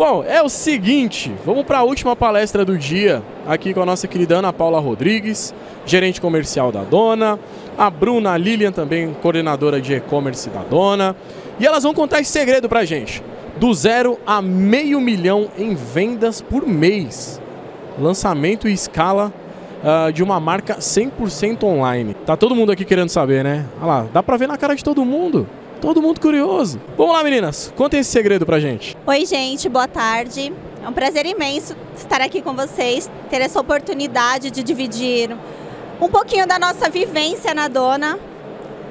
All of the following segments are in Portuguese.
Bom, é o seguinte, vamos para a última palestra do dia, aqui com a nossa querida Ana Paula Rodrigues, gerente comercial da Dona, a Bruna Lilian também, coordenadora de e-commerce da Dona, e elas vão contar esse segredo pra gente, do zero a meio milhão em vendas por mês, lançamento e escala uh, de uma marca 100% online. Tá todo mundo aqui querendo saber, né? Olha lá, dá pra ver na cara de todo mundo. Todo mundo curioso. Vamos lá, meninas. Contem esse segredo pra gente. Oi, gente. Boa tarde. É um prazer imenso estar aqui com vocês, ter essa oportunidade de dividir um pouquinho da nossa vivência na Dona.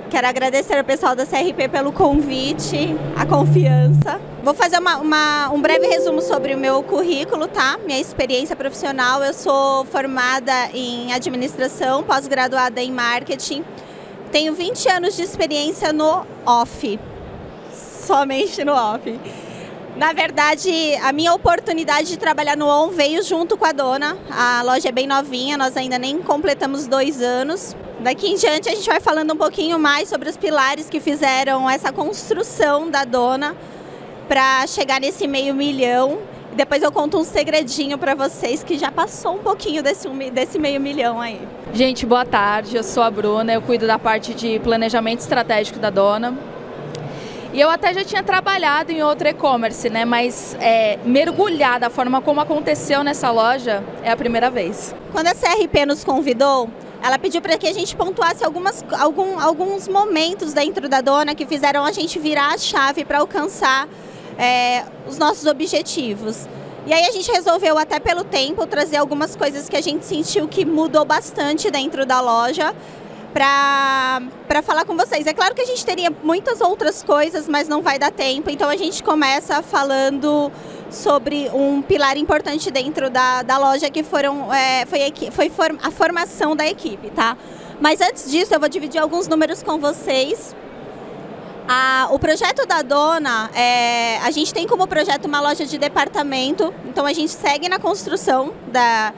Quero agradecer ao pessoal da CRP pelo convite, a confiança. Vou fazer uma, uma, um breve resumo sobre o meu currículo, tá? Minha experiência profissional. Eu sou formada em administração, pós-graduada em marketing tenho 20 anos de experiência no off. Somente no off. Na verdade, a minha oportunidade de trabalhar no on veio junto com a dona. A loja é bem novinha, nós ainda nem completamos dois anos. Daqui em diante a gente vai falando um pouquinho mais sobre os pilares que fizeram essa construção da dona para chegar nesse meio milhão depois eu conto um segredinho para vocês que já passou um pouquinho desse, desse meio milhão aí. Gente, boa tarde. Eu sou a Bruna, eu cuido da parte de planejamento estratégico da dona. E eu até já tinha trabalhado em outro e-commerce, né? Mas é, mergulhar da forma como aconteceu nessa loja é a primeira vez. Quando a CRP nos convidou, ela pediu para que a gente pontuasse algumas, algum, alguns momentos dentro da dona que fizeram a gente virar a chave para alcançar é, os nossos objetivos. E aí a gente resolveu, até pelo tempo, trazer algumas coisas que a gente sentiu que mudou bastante dentro da loja para falar com vocês. É claro que a gente teria muitas outras coisas, mas não vai dar tempo. Então a gente começa falando sobre um pilar importante dentro da, da loja que foram, é, foi, foi a formação da equipe, tá? Mas antes disso, eu vou dividir alguns números com vocês a, o projeto da Dona, é, a gente tem como projeto uma loja de departamento, então a gente segue na construção da,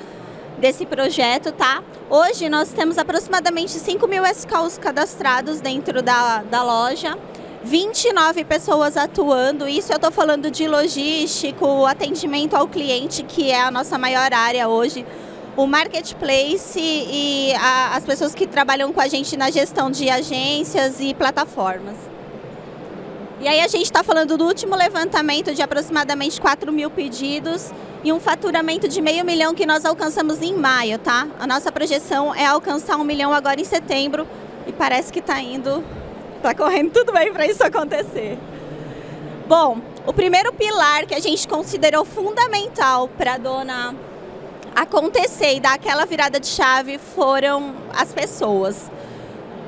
desse projeto, tá? Hoje nós temos aproximadamente 5 mil SKUs cadastrados dentro da, da loja. 29 pessoas atuando, isso eu estou falando de logístico, atendimento ao cliente, que é a nossa maior área hoje, o marketplace e a, as pessoas que trabalham com a gente na gestão de agências e plataformas. E aí a gente está falando do último levantamento de aproximadamente 4 mil pedidos e um faturamento de meio milhão que nós alcançamos em maio, tá? A nossa projeção é alcançar um milhão agora em setembro e parece que está indo, está correndo tudo bem para isso acontecer. Bom, o primeiro pilar que a gente considerou fundamental para a dona acontecer e dar aquela virada de chave foram as pessoas.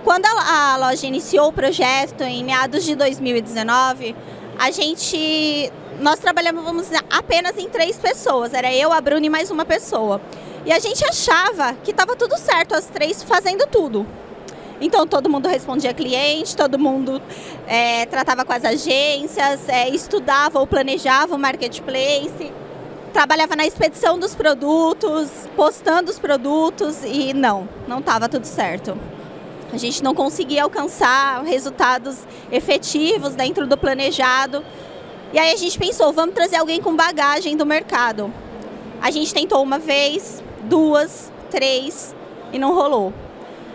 Quando a, loja iniciou o projeto em meados de 2019, a gente nós trabalhamos vamos dizer, apenas em três pessoas. Era eu, a Bruna e mais uma pessoa. E a gente achava que estava tudo certo, as três fazendo tudo. Então todo mundo respondia cliente, todo mundo é, tratava com as agências, é, estudava ou planejava o marketplace, trabalhava na expedição dos produtos, postando os produtos e não, não estava tudo certo. A gente não conseguia alcançar resultados efetivos dentro do planejado. E aí a gente pensou, vamos trazer alguém com bagagem do mercado. A gente tentou uma vez, duas, três e não rolou.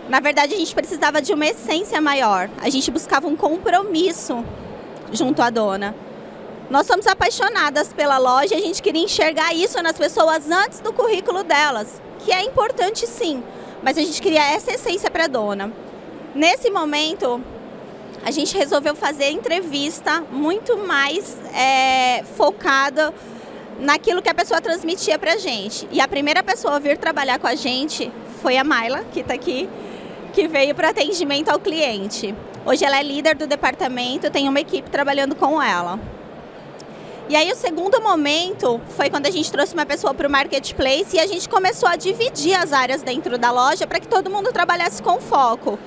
Na verdade, a gente precisava de uma essência maior. A gente buscava um compromisso junto à dona. Nós somos apaixonadas pela loja e a gente queria enxergar isso nas pessoas antes do currículo delas, que é importante sim, mas a gente queria essa essência para a dona. Nesse momento, a gente resolveu fazer entrevista muito mais é, focada naquilo que a pessoa transmitia para a gente. E a primeira pessoa a vir trabalhar com a gente foi a Maila, que está aqui, que veio para atendimento ao cliente. Hoje ela é líder do departamento, tem uma equipe trabalhando com ela. E aí o segundo momento foi quando a gente trouxe uma pessoa para o marketplace e a gente começou a dividir as áreas dentro da loja para que todo mundo trabalhasse com foco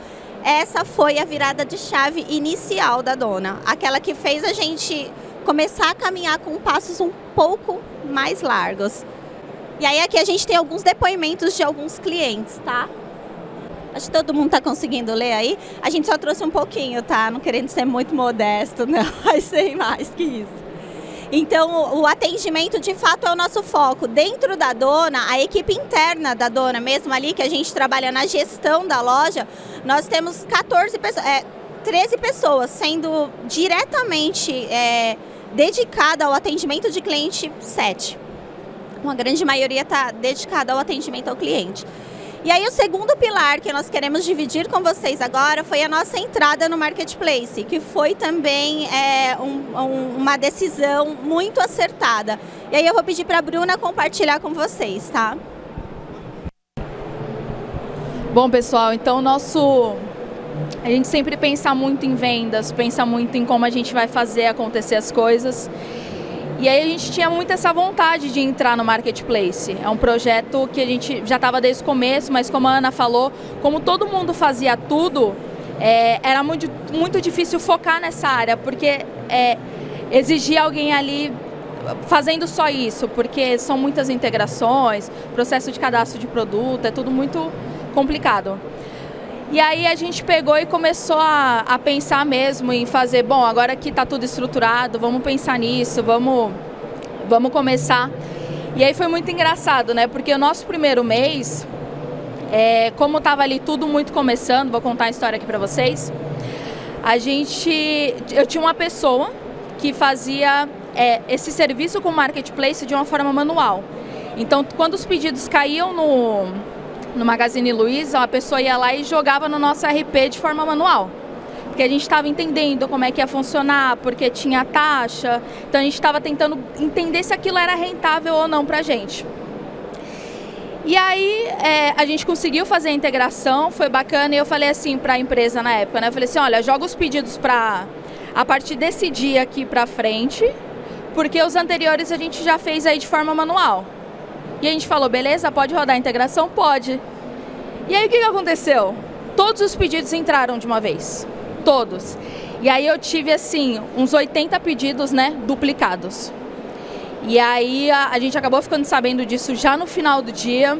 essa foi a virada de chave inicial da dona, aquela que fez a gente começar a caminhar com passos um pouco mais largos. E aí aqui a gente tem alguns depoimentos de alguns clientes, tá? Acho que todo mundo está conseguindo ler aí. A gente só trouxe um pouquinho, tá? Não querendo ser muito modesto, não, mas sem mais que isso. Então, o atendimento de fato é o nosso foco. Dentro da dona, a equipe interna da dona, mesmo ali que a gente trabalha na gestão da loja, nós temos 14 pessoas, é, 13 pessoas sendo diretamente é, dedicada ao atendimento de cliente 7. Uma grande maioria está dedicada ao atendimento ao cliente. E aí o segundo pilar que nós queremos dividir com vocês agora foi a nossa entrada no marketplace, que foi também é, um, um, uma decisão muito acertada. E aí eu vou pedir para a Bruna compartilhar com vocês, tá? Bom, pessoal, então nosso a gente sempre pensa muito em vendas, pensa muito em como a gente vai fazer acontecer as coisas. E aí a gente tinha muito essa vontade de entrar no marketplace. É um projeto que a gente já estava desde o começo, mas como a Ana falou, como todo mundo fazia tudo, é, era muito, muito difícil focar nessa área, porque é, exigia alguém ali fazendo só isso, porque são muitas integrações, processo de cadastro de produto, é tudo muito complicado. E aí a gente pegou e começou a, a pensar mesmo em fazer, bom, agora que está tudo estruturado, vamos pensar nisso, vamos, vamos começar. E aí foi muito engraçado, né? Porque o nosso primeiro mês, é, como estava ali tudo muito começando, vou contar a história aqui para vocês. A gente, eu tinha uma pessoa que fazia é, esse serviço com marketplace de uma forma manual. Então, quando os pedidos caíam no, no Magazine Luiza, a pessoa ia lá e jogava no nosso RP de forma manual. Porque a gente estava entendendo como é que ia funcionar, porque tinha taxa. Então a gente estava tentando entender se aquilo era rentável ou não para a gente. E aí é, a gente conseguiu fazer a integração, foi bacana, e eu falei assim para a empresa na época, né? Eu falei assim, olha, joga os pedidos para a partir desse dia aqui para frente, porque os anteriores a gente já fez aí de forma manual. E a gente falou, beleza, pode rodar a integração? Pode. E aí o que, aconteceu? Todos os pedidos entraram de uma vez. Todos. E aí eu tive assim, uns 80 pedidos, né, duplicados. E aí a, a gente acabou ficando sabendo disso já no final do dia.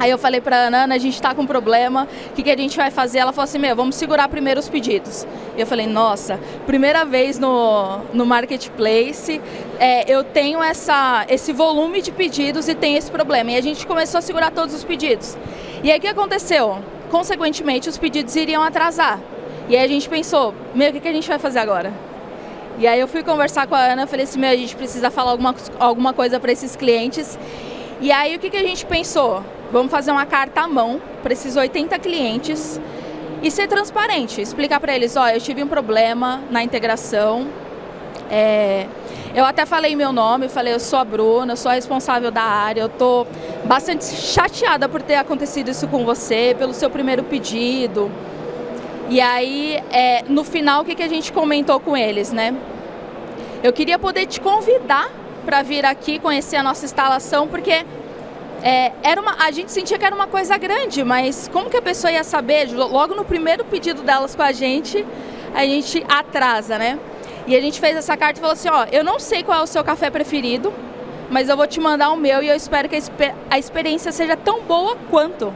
Aí eu falei pra Ana, a gente tá com um problema, o que, que a gente vai fazer? Ela falou assim, meu, vamos segurar primeiro os pedidos. Eu falei, nossa, primeira vez no, no Marketplace, é, eu tenho essa, esse volume de pedidos e tenho esse problema. E a gente começou a segurar todos os pedidos. E aí o que aconteceu? Consequentemente, os pedidos iriam atrasar. E aí a gente pensou, meu, o que, que a gente vai fazer agora? E aí eu fui conversar com a Ana, falei assim, meu, a gente precisa falar alguma, alguma coisa para esses clientes. E aí o que, que a gente pensou? Vamos fazer uma carta à mão para esses 80 clientes e ser transparente, explicar para eles, ó, eu tive um problema na integração. É, eu até falei meu nome, falei, eu sou a Bruna, eu sou a responsável da área, eu estou bastante chateada por ter acontecido isso com você, pelo seu primeiro pedido. E aí, é, no final, o que, que a gente comentou com eles, né? Eu queria poder te convidar para vir aqui conhecer a nossa instalação, porque é, era uma, a gente sentia que era uma coisa grande, mas como que a pessoa ia saber? Logo no primeiro pedido delas com a gente, a gente atrasa, né? E a gente fez essa carta e falou assim, ó, eu não sei qual é o seu café preferido, mas eu vou te mandar o meu e eu espero que a, a experiência seja tão boa quanto.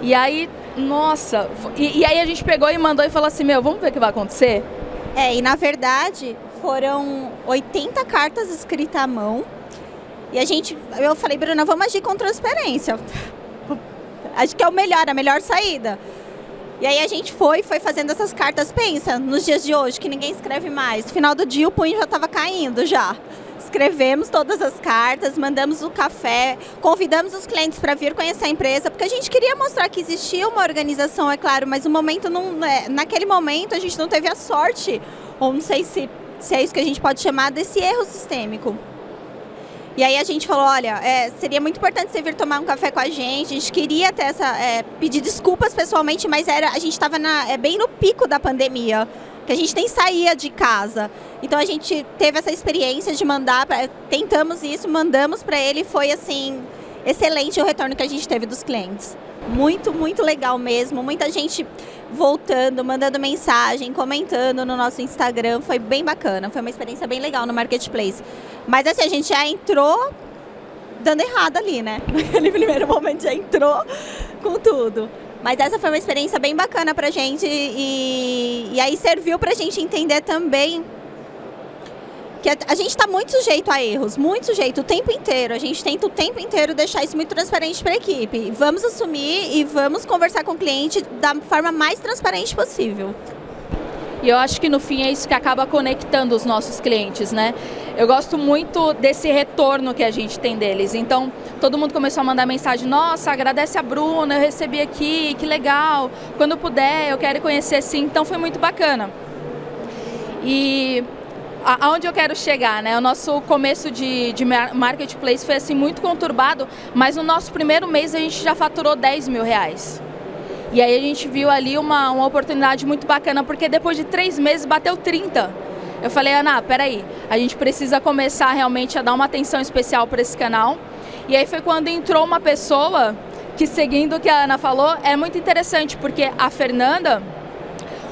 E aí, nossa, e, e aí a gente pegou e mandou e falou assim, meu, vamos ver o que vai acontecer? É, e na verdade foram 80 cartas escritas à mão, e a gente, eu falei, Bruna, vamos agir com transparência. Acho que é o melhor, a melhor saída. E aí a gente foi, foi fazendo essas cartas, pensa, nos dias de hoje, que ninguém escreve mais. No final do dia o punho já estava caindo já. Escrevemos todas as cartas, mandamos o café, convidamos os clientes para vir conhecer a empresa, porque a gente queria mostrar que existia uma organização, é claro, mas o momento não, é, naquele momento a gente não teve a sorte, ou não sei se, se é isso que a gente pode chamar desse erro sistêmico. E aí a gente falou, olha, é, seria muito importante você vir tomar um café com a gente. A gente queria ter essa, é, pedir desculpas pessoalmente, mas era, a gente estava é, bem no pico da pandemia, que a gente nem saía de casa. Então a gente teve essa experiência de mandar, pra, tentamos isso, mandamos para ele, foi assim excelente o retorno que a gente teve dos clientes. Muito, muito legal mesmo. Muita gente voltando, mandando mensagem, comentando no nosso Instagram. Foi bem bacana. Foi uma experiência bem legal no Marketplace. Mas assim, a gente já entrou dando errado ali, né? Naquele primeiro momento já entrou com tudo. Mas essa foi uma experiência bem bacana pra gente e, e aí serviu pra gente entender também que a gente está muito sujeito a erros, muito sujeito o tempo inteiro. A gente tenta o tempo inteiro deixar isso muito transparente para a equipe. Vamos assumir e vamos conversar com o cliente da forma mais transparente possível. E eu acho que no fim é isso que acaba conectando os nossos clientes, né? Eu gosto muito desse retorno que a gente tem deles. Então, todo mundo começou a mandar mensagem: Nossa, agradece a Bruna, eu recebi aqui, que legal. Quando puder, eu quero conhecer sim. Então, foi muito bacana. E aonde eu quero chegar, né? O nosso começo de, de marketplace foi assim muito conturbado, mas no nosso primeiro mês a gente já faturou 10 mil reais. E aí a gente viu ali uma, uma oportunidade muito bacana, porque depois de três meses bateu 30. Eu falei, Ana, peraí, a gente precisa começar realmente a dar uma atenção especial para esse canal. E aí foi quando entrou uma pessoa que, seguindo o que a Ana falou, é muito interessante, porque a Fernanda,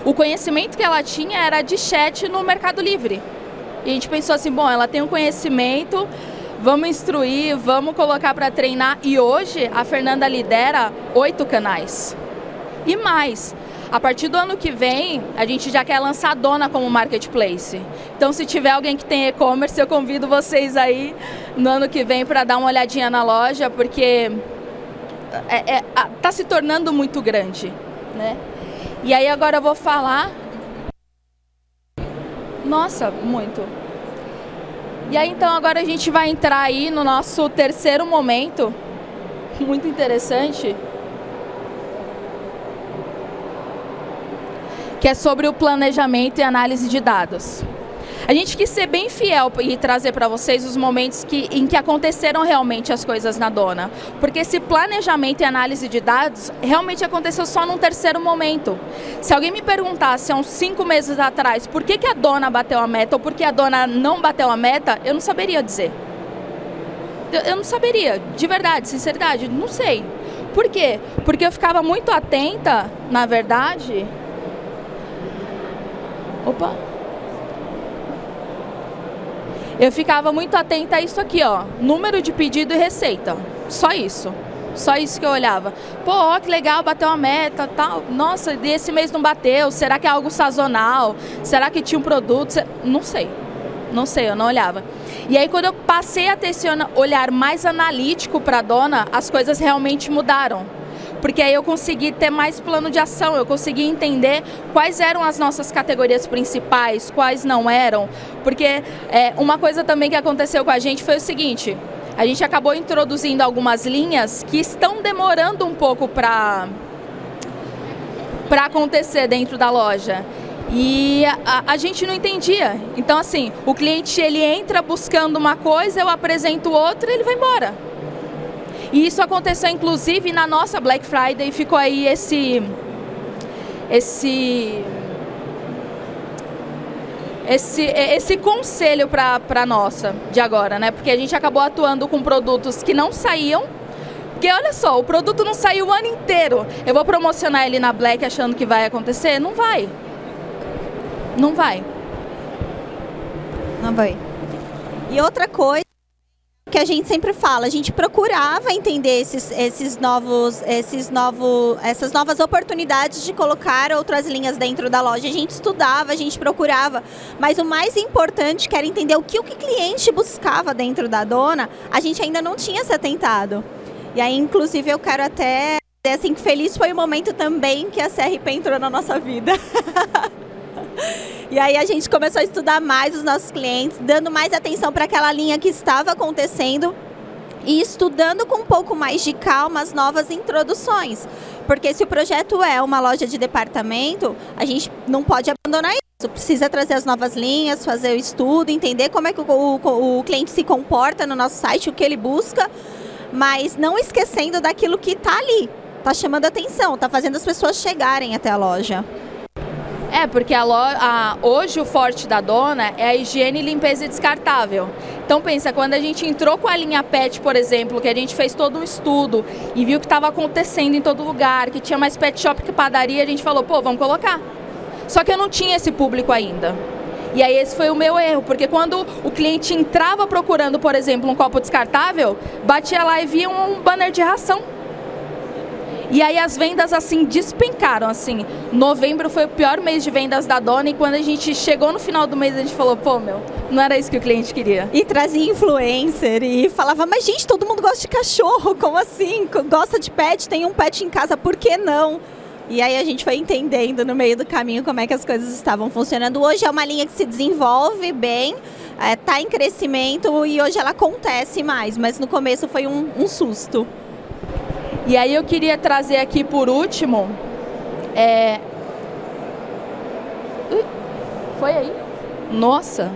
o conhecimento que ela tinha era de chat no Mercado Livre. E a gente pensou assim, bom, ela tem um conhecimento, vamos instruir, vamos colocar para treinar. E hoje a Fernanda lidera oito canais e mais. A partir do ano que vem, a gente já quer lançar a Dona como marketplace. Então, se tiver alguém que tem e-commerce, eu convido vocês aí no ano que vem para dar uma olhadinha na loja, porque é, é, tá se tornando muito grande, né? E aí agora eu vou falar. Nossa, muito. E aí então agora a gente vai entrar aí no nosso terceiro momento, muito interessante. que é sobre o planejamento e análise de dados. A gente quis ser bem fiel e trazer para vocês os momentos que, em que aconteceram realmente as coisas na dona. Porque esse planejamento e análise de dados realmente aconteceu só num terceiro momento. Se alguém me perguntasse há uns cinco meses atrás por que, que a dona bateu a meta ou por que a dona não bateu a meta, eu não saberia dizer. Eu não saberia, de verdade, sinceridade, não sei. Por quê? Porque eu ficava muito atenta, na verdade, Opa! Eu ficava muito atenta a isso aqui, ó. Número de pedido e receita. Só isso. Só isso que eu olhava. Pô, ó, que legal, bateu uma meta, tal. Nossa, esse mês não bateu. Será que é algo sazonal? Será que tinha um produto? Não sei. Não sei, eu não olhava. E aí, quando eu passei a ter esse olhar mais analítico para a dona, as coisas realmente mudaram porque aí eu consegui ter mais plano de ação, eu consegui entender quais eram as nossas categorias principais, quais não eram, porque é, uma coisa também que aconteceu com a gente foi o seguinte, a gente acabou introduzindo algumas linhas que estão demorando um pouco para para acontecer dentro da loja. E a, a, gente não entendia. Então, assim, o cliente ele entra buscando uma coisa, eu apresento outra e ele vai embora. E isso aconteceu inclusive na nossa Black Friday, ficou aí esse esse esse, esse conselho para nossa de agora, né? Porque a gente acabou atuando com produtos que não saíam. Porque olha só, o produto não saiu o ano inteiro. Eu vou promocionar ele na Black achando que vai acontecer? Não vai. Não vai. Não vai. E outra coisa a gente sempre fala, a gente procurava entender esses, esses novos, esses novos, essas novas oportunidades de colocar outras linhas dentro da loja. A gente estudava, a gente procurava, mas o mais importante que era entender o que o cliente buscava dentro da dona, a gente ainda não tinha se atentado. E aí, inclusive, eu quero até dizer assim que feliz foi o momento também que a CRP entrou na nossa vida. E aí a gente começou a estudar mais os nossos clientes, dando mais atenção para aquela linha que estava acontecendo e estudando com um pouco mais de calma as novas introduções. Porque se o projeto é uma loja de departamento, a gente não pode abandonar isso. Precisa trazer as novas linhas, fazer o estudo, entender como é que o, o, o cliente se comporta no nosso site, o que ele busca, mas não esquecendo daquilo que está ali. Está chamando atenção, está fazendo as pessoas chegarem até a loja. É, porque a, a, hoje o forte da dona é a higiene, limpeza e descartável. Então pensa, quando a gente entrou com a linha PET, por exemplo, que a gente fez todo um estudo e viu que estava acontecendo em todo lugar, que tinha mais pet shop que padaria, a gente falou, pô, vamos colocar. Só que eu não tinha esse público ainda. E aí esse foi o meu erro, porque quando o cliente entrava procurando, por exemplo, um copo descartável, batia lá e via um banner de ração. E aí as vendas assim despencaram, assim. Novembro foi o pior mês de vendas da dona e quando a gente chegou no final do mês a gente falou, pô, meu, não era isso que o cliente queria. E trazia influencer e falava, mas gente, todo mundo gosta de cachorro, como assim? Gosta de pet, tem um pet em casa, por que não? E aí a gente foi entendendo no meio do caminho como é que as coisas estavam funcionando. Hoje é uma linha que se desenvolve bem, está tá em crescimento e hoje ela acontece mais, mas no começo foi um, um susto. E aí eu queria trazer aqui por último. É... foi aí? Nossa,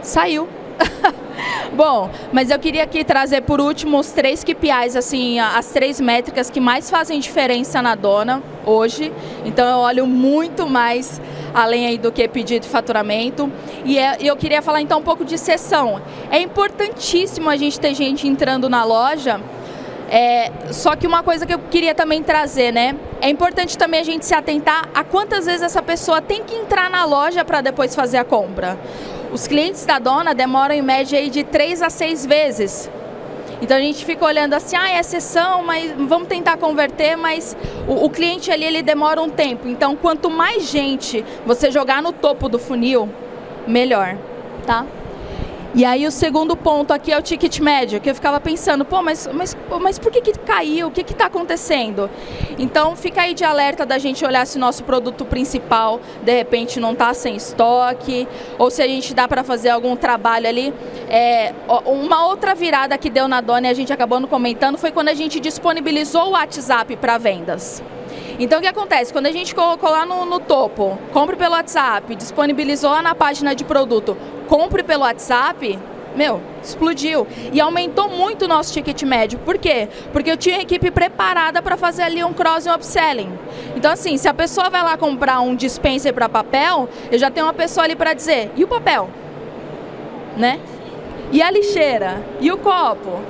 saiu. Bom, mas eu queria aqui trazer por último os três KPIs, assim, as três métricas que mais fazem diferença na dona hoje. Então eu olho muito mais além aí do que pedido e faturamento. E é, eu queria falar então um pouco de sessão. É importantíssimo a gente ter gente entrando na loja é, só que uma coisa que eu queria também trazer, né? É importante também a gente se atentar a quantas vezes essa pessoa tem que entrar na loja para depois fazer a compra. Os clientes da dona demoram em média aí de três a seis vezes. Então a gente fica olhando assim, ah, é sessão, mas vamos tentar converter, mas o, o cliente ali ele demora um tempo. Então quanto mais gente você jogar no topo do funil, melhor, tá? E aí o segundo ponto aqui é o ticket médio, que eu ficava pensando, pô, mas, mas, mas por que, que caiu? O que está acontecendo? Então fica aí de alerta da gente olhar se nosso produto principal de repente não está sem estoque, ou se a gente dá para fazer algum trabalho ali. É, uma outra virada que deu na Dona e a gente acabou não comentando foi quando a gente disponibilizou o WhatsApp para vendas. Então o que acontece? Quando a gente colocou lá no, no topo, compre pelo WhatsApp, disponibilizou na página de produto, compre pelo WhatsApp, meu, explodiu. E aumentou muito o nosso ticket médio. Por quê? Porque eu tinha equipe preparada para fazer ali um cross e um upselling. Então, assim, se a pessoa vai lá comprar um dispenser para papel, eu já tenho uma pessoa ali para dizer, e o papel? Né? E a lixeira? E o copo?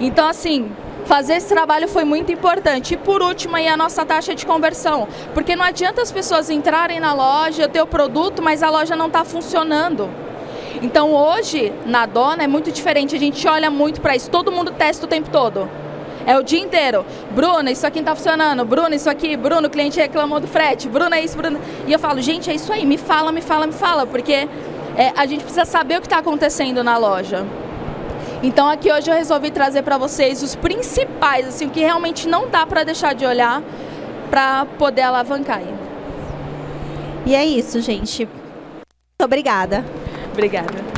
Então, assim, fazer esse trabalho foi muito importante. E por último, aí a nossa taxa de conversão. Porque não adianta as pessoas entrarem na loja, ter o produto, mas a loja não está funcionando. Então hoje, na dona, é muito diferente. A gente olha muito para isso. Todo mundo testa o tempo todo. É o dia inteiro. Bruna, isso aqui não está funcionando. Bruna, isso aqui. Bruno, o cliente reclamou do frete. Bruna, é isso, Bruna. E eu falo, gente, é isso aí. Me fala, me fala, me fala. Porque é, a gente precisa saber o que está acontecendo na loja. Então aqui hoje eu resolvi trazer para vocês os principais, assim, o que realmente não dá para deixar de olhar para poder alavancar. E é isso, gente. Muito obrigada. Obrigada.